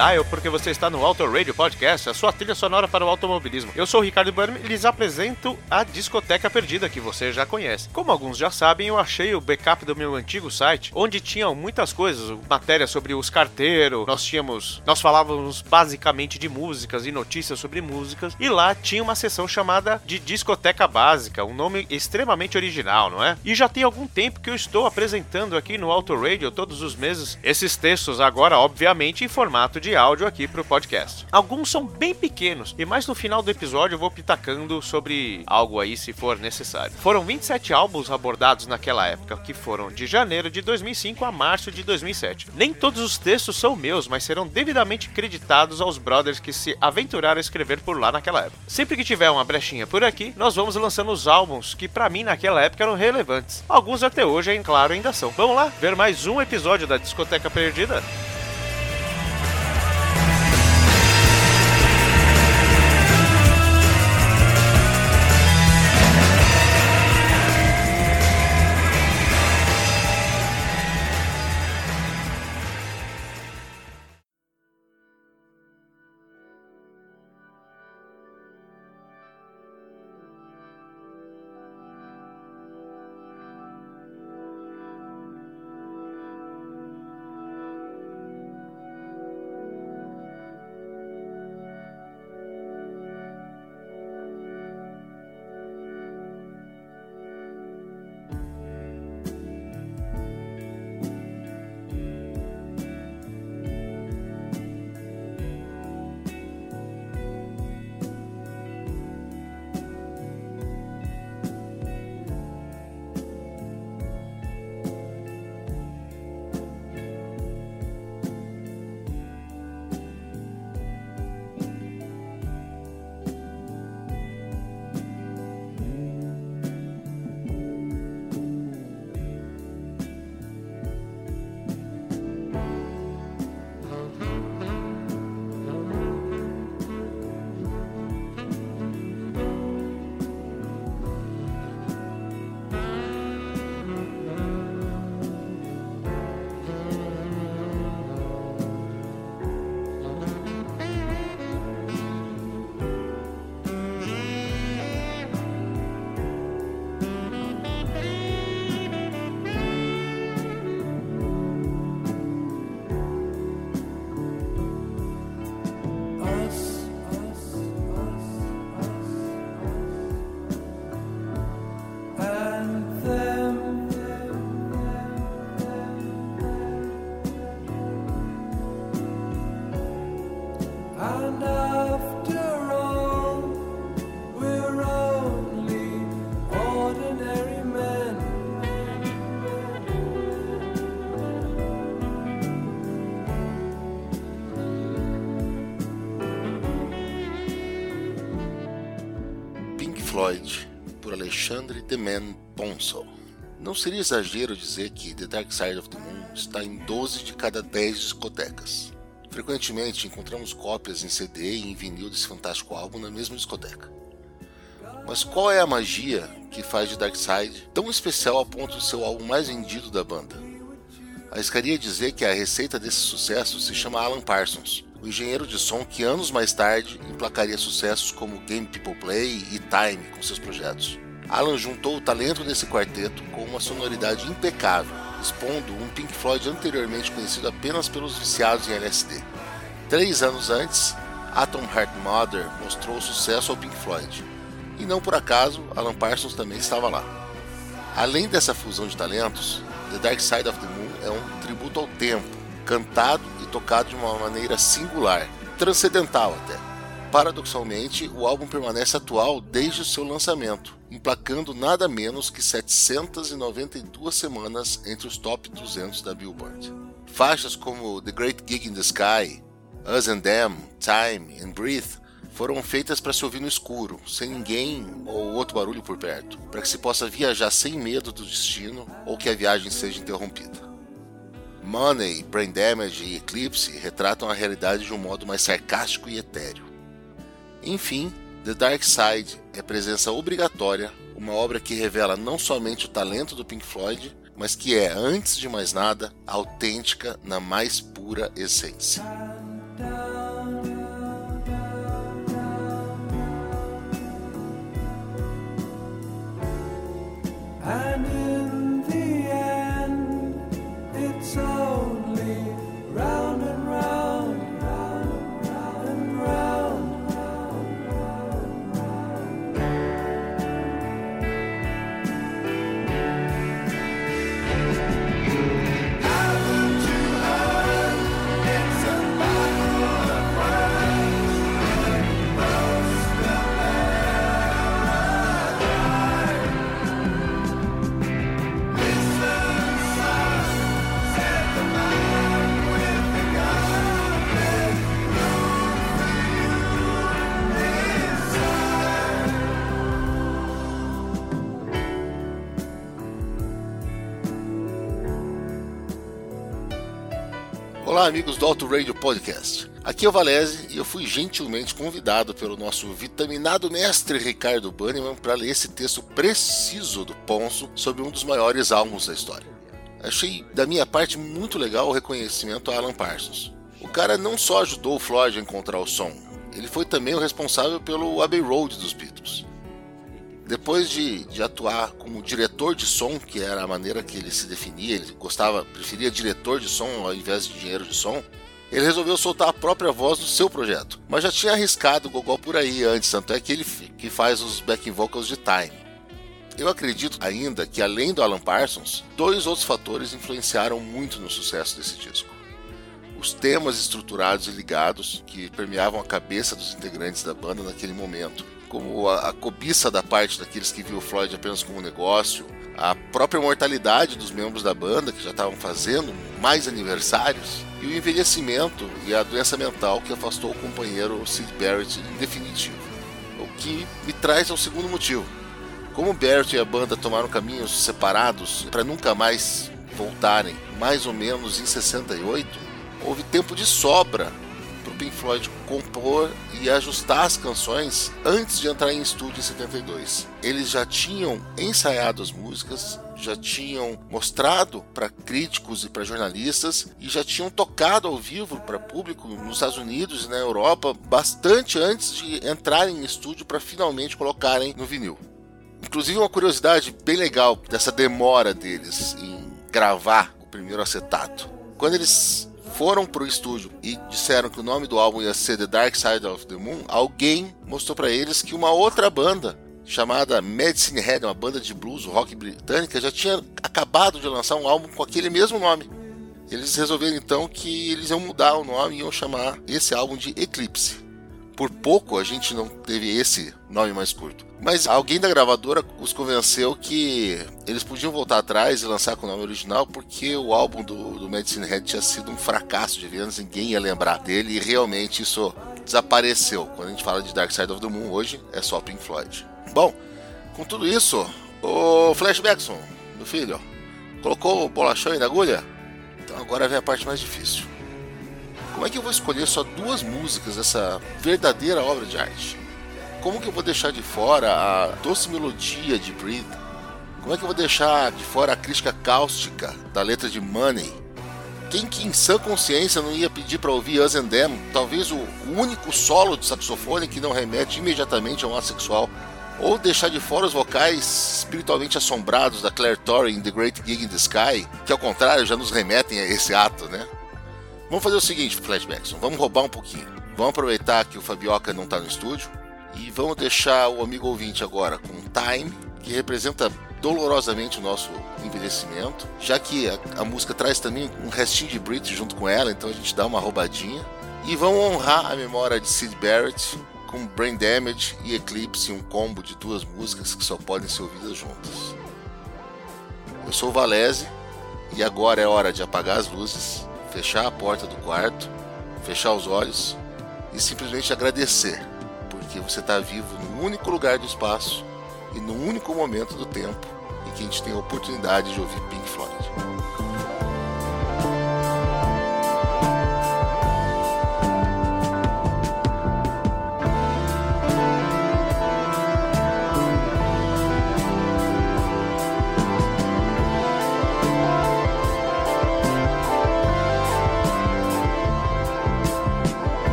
dial porque você está no Auto Radio Podcast, a sua trilha sonora para o automobilismo. Eu sou o Ricardo Burm e lhes apresento a Discoteca Perdida, que você já conhece. Como alguns já sabem, eu achei o backup do meu antigo site, onde tinham muitas coisas, matérias sobre os carteiros, nós tínhamos, nós falávamos basicamente de músicas e notícias sobre músicas, e lá tinha uma seção chamada de Discoteca Básica, um nome extremamente original, não é? E já tem algum tempo que eu estou apresentando aqui no Auto Radio todos os meses esses textos agora, obviamente, em formato de áudio aqui para o podcast. Alguns são bem pequenos e mais no final do episódio eu vou pitacando sobre algo aí se for necessário. Foram 27 álbuns abordados naquela época, que foram de janeiro de 2005 a março de 2007. Nem todos os textos são meus, mas serão devidamente creditados aos brothers que se aventuraram a escrever por lá naquela época. Sempre que tiver uma brechinha por aqui, nós vamos lançando os álbuns que para mim naquela época eram relevantes. Alguns até hoje, é claro, ainda são. Vamos lá ver mais um episódio da Discoteca Perdida? Floyd, por Alexandre Man Ponsel. Não seria exagero dizer que The Dark Side of the Moon está em 12 de cada 10 discotecas. Frequentemente encontramos cópias em CD e em vinil desse fantástico álbum na mesma discoteca. Mas qual é a magia que faz de Dark Side tão especial a ponto de ser o álbum mais vendido da banda? Arriscaria dizer que a receita desse sucesso se chama Alan Parsons, o engenheiro de som que anos mais tarde emplacaria sucessos como Game People Play e Time com seus projetos. Alan juntou o talento desse quarteto com uma sonoridade impecável, expondo um Pink Floyd anteriormente conhecido apenas pelos viciados em LSD. Três anos antes, Atom Heart Mother mostrou sucesso ao Pink Floyd, e não por acaso Alan Parsons também estava lá. Além dessa fusão de talentos, The Dark Side of the Moon é um tributo ao tempo, cantado tocado de uma maneira singular, transcendental até. Paradoxalmente, o álbum permanece atual desde o seu lançamento, emplacando nada menos que 792 semanas entre os top 200 da Billboard. Faixas como The Great Gig in the Sky, Us and Them, Time and Breathe foram feitas para se ouvir no escuro, sem ninguém ou outro barulho por perto, para que se possa viajar sem medo do destino ou que a viagem seja interrompida. Money, Brain Damage e Eclipse retratam a realidade de um modo mais sarcástico e etéreo. Enfim, The Dark Side é presença obrigatória, uma obra que revela não somente o talento do Pink Floyd, mas que é, antes de mais nada, autêntica na mais pura essência. Olá, amigos do Auto Radio Podcast. Aqui é o Valese e eu fui gentilmente convidado pelo nosso vitaminado mestre Ricardo Banniman para ler esse texto preciso do Ponço sobre um dos maiores álbuns da história. Achei, da minha parte, muito legal o reconhecimento a Alan Parsons. O cara não só ajudou o Floyd a encontrar o som, ele foi também o responsável pelo Abbey Road dos Beatles. Depois de, de, atuar como diretor de som, que era a maneira que ele se definia, ele gostava, preferia diretor de som ao invés de engenheiro de som, ele resolveu soltar a própria voz no seu projeto. Mas já tinha arriscado o gogol por aí antes, tanto é que ele que faz os backing vocals de Time. Eu acredito ainda que além do Alan Parsons, dois outros fatores influenciaram muito no sucesso desse disco. Os temas estruturados e ligados que permeavam a cabeça dos integrantes da banda naquele momento como a, a cobiça da parte daqueles que viu o Floyd apenas como negócio, a própria mortalidade dos membros da banda que já estavam fazendo mais aniversários e o envelhecimento e a doença mental que afastou o companheiro Sid Barrett em definitivo. O que me traz ao segundo motivo. Como Barrett e a banda tomaram caminhos separados para nunca mais voltarem, mais ou menos em 68, houve tempo de sobra Pink Floyd compor e ajustar as canções antes de entrar em estúdio em 72. Eles já tinham ensaiado as músicas, já tinham mostrado para críticos e para jornalistas e já tinham tocado ao vivo para público nos Estados Unidos e na Europa bastante antes de entrarem em estúdio para finalmente colocarem no vinil. Inclusive uma curiosidade bem legal dessa demora deles em gravar o primeiro acetato. Quando eles foram pro estúdio e disseram que o nome do álbum ia ser The Dark Side of the Moon, alguém mostrou para eles que uma outra banda chamada Medicine Head, uma banda de blues rock britânica, já tinha acabado de lançar um álbum com aquele mesmo nome. Eles resolveram então que eles iam mudar o nome e iam chamar esse álbum de Eclipse. Por pouco a gente não teve esse nome mais curto. Mas alguém da gravadora os convenceu que eles podiam voltar atrás e lançar com o nome original porque o álbum do, do Medicine Head tinha sido um fracasso de vendas, ninguém ia lembrar dele e realmente isso desapareceu. Quando a gente fala de Dark Side of the Moon hoje, é só Pink Floyd. Bom, com tudo isso, o Flashbackson, meu filho, colocou o bolachão na agulha? Então agora vem a parte mais difícil. Como é que eu vou escolher só duas músicas dessa verdadeira obra de arte? Como que eu vou deixar de fora a doce melodia de Breathe? Como é que eu vou deixar de fora a crítica cáustica da letra de Money? Quem que em sã consciência não ia pedir para ouvir Us and Them, talvez o único solo de saxofone que não remete imediatamente a um assexual? Ou deixar de fora os vocais espiritualmente assombrados da Claire Torrey em The Great Gig in the Sky, que ao contrário já nos remetem a esse ato, né? Vamos fazer o seguinte, Flashbacks, vamos roubar um pouquinho. Vamos aproveitar que o Fabioca não está no estúdio e vamos deixar o amigo ouvinte agora com Time, que representa dolorosamente o nosso envelhecimento, já que a, a, música traz também um restinho de Brit junto com ela, então a gente dá uma roubadinha. E vamos honrar a memória de Sid Barrett com Brain Damage e Eclipse, um combo de duas músicas que só podem ser ouvidas juntas. Eu sou o Valese e agora é hora de apagar as luzes, fechar a porta do quarto, fechar os olhos e simplesmente agradecer porque você está vivo no único lugar do espaço e no único momento do tempo em que a gente tem a oportunidade de ouvir Pink Floyd.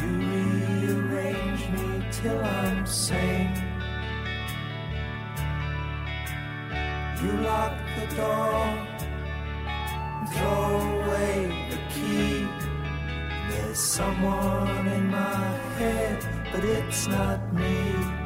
You rearrange me till I'm sane. You lock the door, throw away the key. There's someone in my head, but it's not me.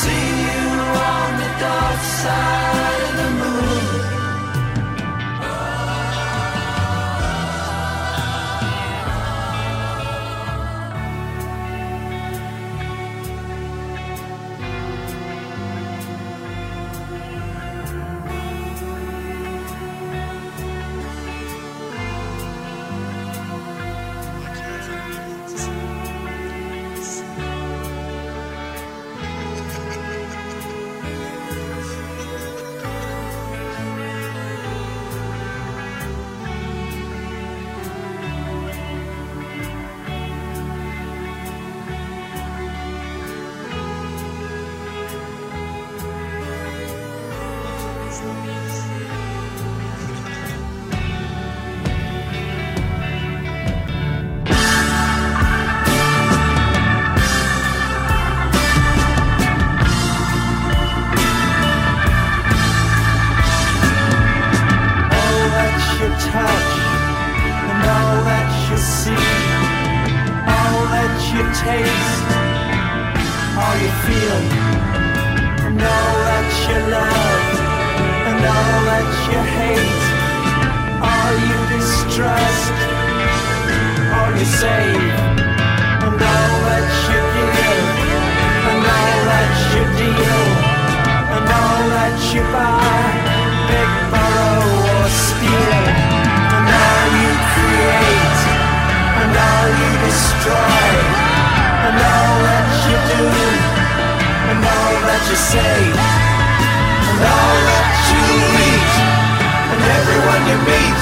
See you on the dark side. you say, and all that you eat, and everyone you meet,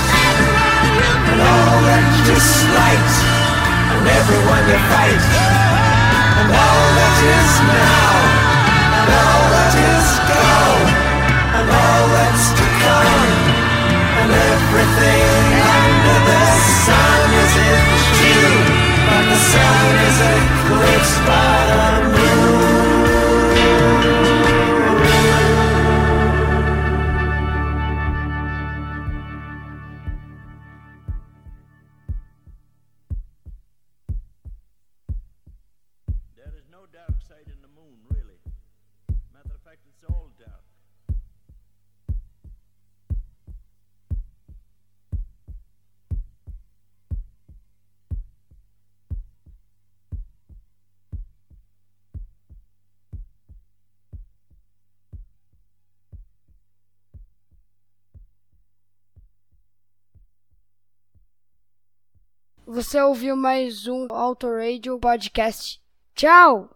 and all that you slight, and everyone you fight, and all that is now, and all that is gone, and all that's to come, and everything under the sun is in you, but the sun is eclipsed by the Você ouviu mais um Auto Radio Podcast. Tchau!